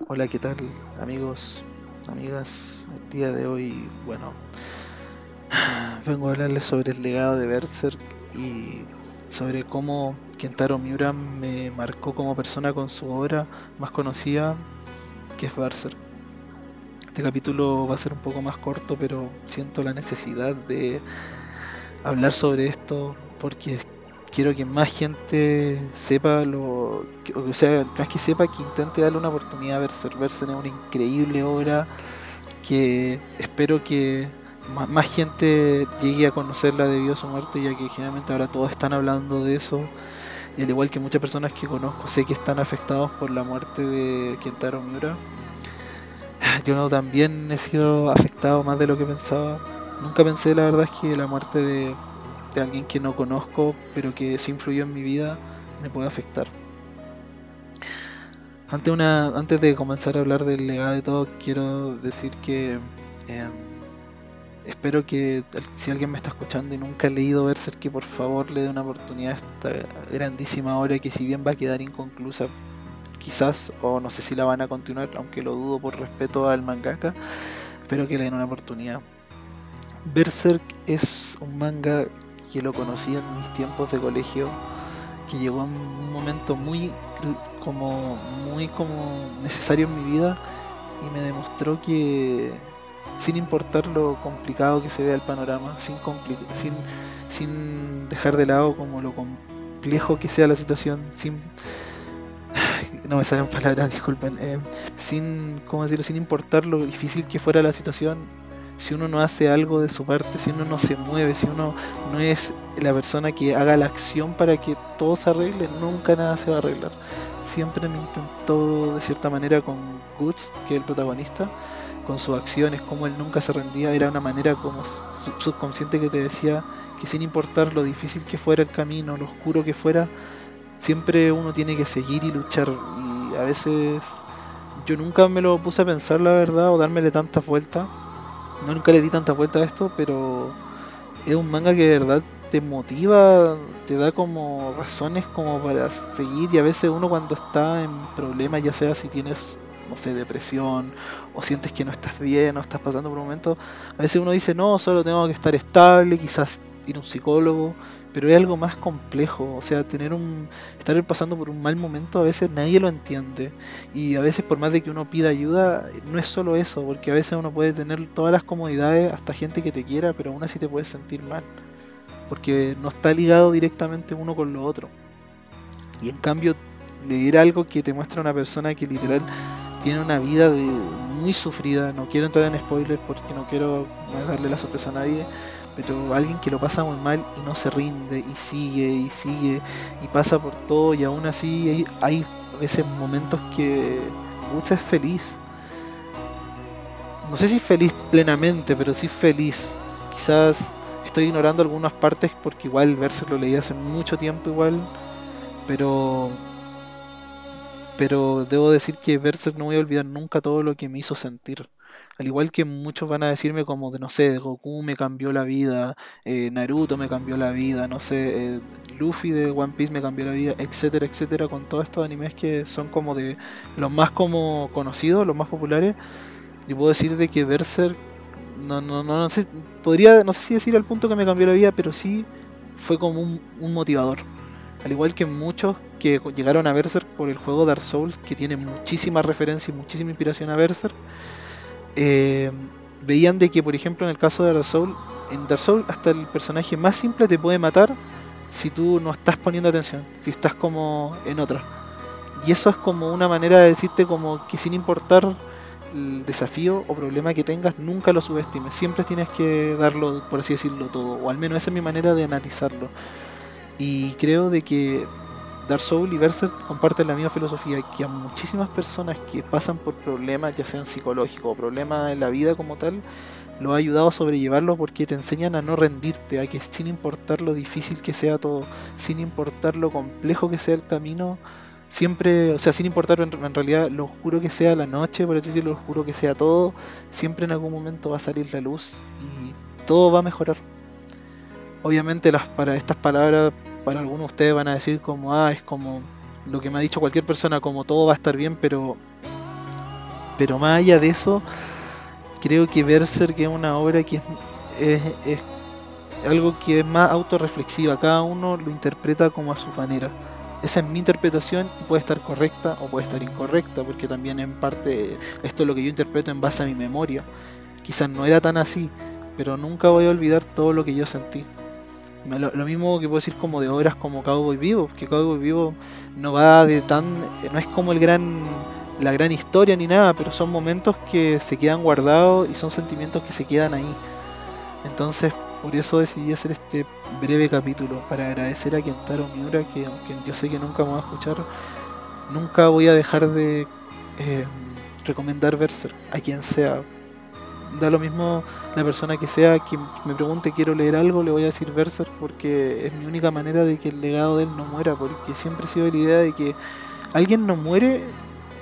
Hola, ¿qué tal amigos, amigas? El día de hoy, bueno, vengo a hablarles sobre el legado de Berserk y sobre cómo Kentaro Miura me marcó como persona con su obra más conocida, que es Berserk. Este capítulo va a ser un poco más corto, pero siento la necesidad de hablar sobre esto porque quiero que más gente sepa lo. O sea, más que sepa, que intente darle una oportunidad a Berserk. Es una increíble obra que espero que más, gente llegue a conocerla debido a su muerte, ya que generalmente ahora todos están hablando de eso. Y al igual que muchas personas que conozco, sé que están afectados por la muerte de Kentaro Miura. Yo no, también he sido afectado más de lo que pensaba. Nunca pensé, la verdad, es que la muerte de de alguien que no conozco, pero que sí influyó en mi vida, me puede afectar. Antes, una, antes de comenzar a hablar del legado de todo, quiero decir que em, espero que si alguien me está escuchando y nunca ha leído Berserk, que por favor le dé una oportunidad a esta grandísima obra que si bien va a quedar inconclusa, quizás, o no sé si la van a continuar, aunque lo dudo por respeto al mangaka, espero que le den una oportunidad. Berserk es un manga que lo conocí en mis tiempos de colegio, que llegó en un momento muy como muy como necesario en mi vida y me demostró que sin importar lo complicado que se vea el panorama, sin, sin, sin dejar de lado como lo complejo que sea la situación, sin no me salen palabras, disculpen, eh, sin, ¿cómo decirlo? sin importar lo difícil que fuera la situación, si uno no hace algo de su parte, si uno no se mueve, si uno no es la persona que haga la acción para que todo se arregle, nunca nada se va a arreglar. Siempre me intentó de cierta manera con Guts, que es el protagonista, con sus acciones, como él nunca se rendía, era una manera como subconsciente que te decía que sin importar lo difícil que fuera el camino, lo oscuro que fuera, siempre uno tiene que seguir y luchar. Y a veces yo nunca me lo puse a pensar, la verdad, o dármele tantas vueltas no nunca le di tanta vuelta a esto, pero es un manga que de verdad te motiva, te da como razones como para seguir. Y a veces uno cuando está en problemas, ya sea si tienes, no sé, depresión o sientes que no estás bien o estás pasando por un momento, a veces uno dice, no, solo tengo que estar estable, quizás ir a un psicólogo, pero es algo más complejo, o sea, tener un estar pasando por un mal momento a veces nadie lo entiende y a veces por más de que uno pida ayuda, no es solo eso, porque a veces uno puede tener todas las comodidades, hasta gente que te quiera, pero aún así te puedes sentir mal, porque no está ligado directamente uno con lo otro. Y en cambio, leer algo que te muestra una persona que literal tiene una vida de, muy sufrida, no quiero entrar en spoilers porque no quiero darle la sorpresa a nadie, pero alguien que lo pasa muy mal y no se rinde y sigue y sigue y pasa por todo y aún así hay, a veces momentos que Guts es feliz. No sé si feliz plenamente, pero sí feliz. Quizás estoy ignorando algunas partes porque igual verse lo leí hace mucho tiempo igual, pero pero debo decir que Berserk no voy a olvidar nunca todo lo que me hizo sentir. Al igual que muchos van a decirme como de, no sé, Goku me cambió la vida, eh, Naruto me cambió la vida, no sé, eh, Luffy de One Piece me cambió la vida, etcétera, etcétera, con todos estos animes que son como de los más como conocidos, los más populares. Yo puedo decir de que Berserk, no, no, no, no sé, podría, no sé si decir al punto que me cambió la vida, pero sí fue como un, un motivador. Al igual que muchos que llegaron a Berserk por el juego Dark Souls, que tiene muchísima referencia y muchísima inspiración a Berserk, eh, veían de que, por ejemplo, en el caso de Dark Souls, en Dark Souls hasta el personaje más simple te puede matar si tú no estás poniendo atención, si estás como en otra. Y eso es como una manera de decirte como que sin importar el desafío o problema que tengas, nunca lo subestimes. Siempre tienes que darlo, por así decirlo, todo. O al menos esa es mi manera de analizarlo. Y creo de que Dark Souls y Berserk comparten la misma filosofía que a muchísimas personas que pasan por problemas, ya sean psicológicos o problemas en la vida como tal, lo ha ayudado a sobrellevarlo porque te enseñan a no rendirte, a que sin importar lo difícil que sea todo, sin importar lo complejo que sea el camino, siempre, o sea, sin importar en, realidad lo oscuro que sea la noche, por así decirlo, lo oscuro que sea todo, siempre en algún momento va a salir la luz y todo va a mejorar. Obviamente las, para estas palabras para algunos de ustedes van a decir como, ah, es como lo que me ha dicho cualquier persona, como todo va a estar bien, pero Pero más allá de eso, creo que Berserk es una obra que es, es algo que es más autorreflexiva. Cada uno lo interpreta como a su manera. Esa es mi interpretación y puede estar correcta o puede estar incorrecta, porque también en parte esto es lo que yo interpreto en base a mi memoria. Quizás no era tan así, pero nunca voy a olvidar todo lo que yo sentí. Lo, mismo que puedo decir como de obras como Cowboy Vivo, que Cowboy Vivo no va de tan. no es como el gran. la gran historia ni nada, pero son momentos que se quedan guardados y son sentimientos que se quedan ahí. Entonces, por eso decidí hacer este breve capítulo, para agradecer a Kentaro Miura, que aunque yo sé que nunca me va a escuchar, nunca voy a dejar de eh, recomendar Berserk a quien sea. Da lo mismo la persona que sea, que me pregunte quiero leer algo, le voy a decir Berserk porque es mi única manera de que el legado de él no muera, porque siempre he sido la idea de que alguien no muere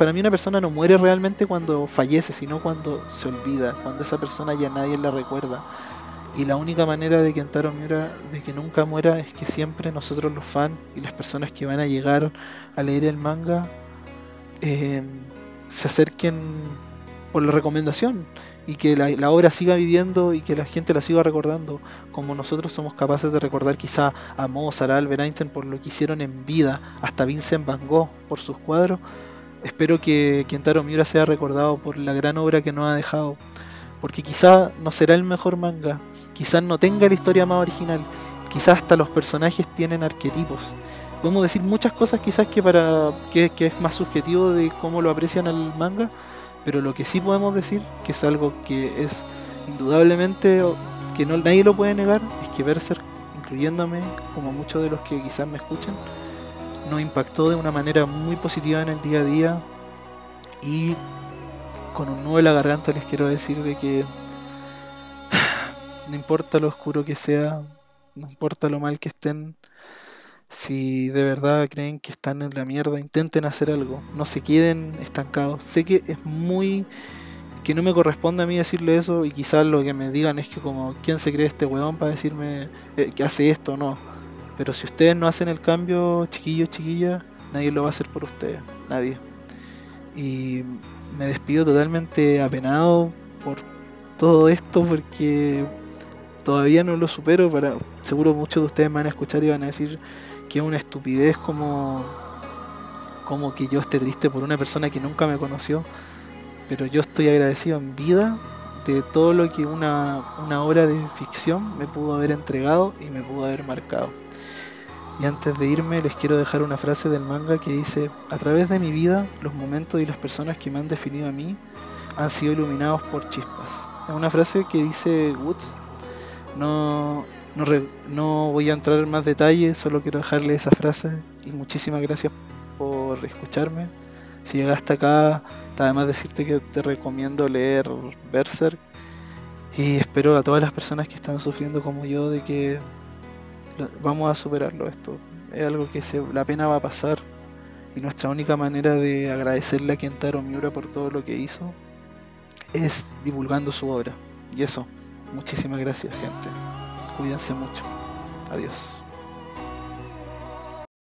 para mí una persona no muere realmente cuando fallece, sino cuando se olvida, cuando esa persona ya nadie la recuerda. Y la única manera de que Antaro Miura de que nunca muera es que siempre nosotros los fans y las personas que van a llegar a leer el manga em, se acerquen por la recomendación y que la, obra siga viviendo y que la gente la siga recordando como nosotros somos capaces de recordar quizá a Mozart, a Albert Einstein por lo que hicieron en vida, hasta Vincent Van Gogh por sus cuadros. Espero que Kentaro Miura sea recordado por la gran obra que nos ha dejado porque quizá no será el mejor manga, quizás no tenga la historia más original, quizás hasta los personajes tienen arquetipos. Podemos decir muchas cosas quizás que para que, es más subjetivo de cómo lo aprecian el manga, pero lo que sí podemos decir, que es algo que es indudablemente que nadie lo puede negar, es que Berserk, incluyéndome, como muchos de los que quizás me escuchan, nos impactó de una manera muy positiva en el día a día y con un nudo en la garganta les quiero decir de que no importa lo oscuro que sea, no importa lo mal que estén, si de verdad creen que están en la mierda, intenten hacer algo, no se queden estancados. Sé que es muy que no me corresponde a mí decirle eso y quizás lo que me digan es que como quién se cree este weón para decirme eh, que hace esto o no. Pero si ustedes no hacen el cambio, chiquillos, chiquillas, nadie lo va a hacer por ustedes, nadie. Y me despido totalmente apenado por todo esto porque todavía no lo supero. Para, seguro muchos de ustedes me van a escuchar y van a decir que es una estupidez como, como que yo esté triste por una persona que nunca me conoció. Pero yo estoy agradecido en vida de todo lo que una, una obra de ficción me pudo haber entregado y me pudo haber marcado. Y antes de irme les quiero dejar una frase del manga que dice, a través de mi vida, los momentos y las personas que me han definido a mí han sido iluminados por chispas. Es una frase que dice Woods. No, no, no voy a entrar en más detalles, solo quiero dejarle esa frase y muchísimas gracias por escucharme. Si llegaste acá, además decirte que te recomiendo leer Berserk y espero a todas las personas que están sufriendo como yo de que vamos a superarlo esto. Es algo que se, la pena va a pasar. Y nuestra única manera de agradecerle a Kentaro Miura por todo lo que hizo es divulgando su obra. Y eso, muchísimas gracias gente. Cuídense mucho. Adiós.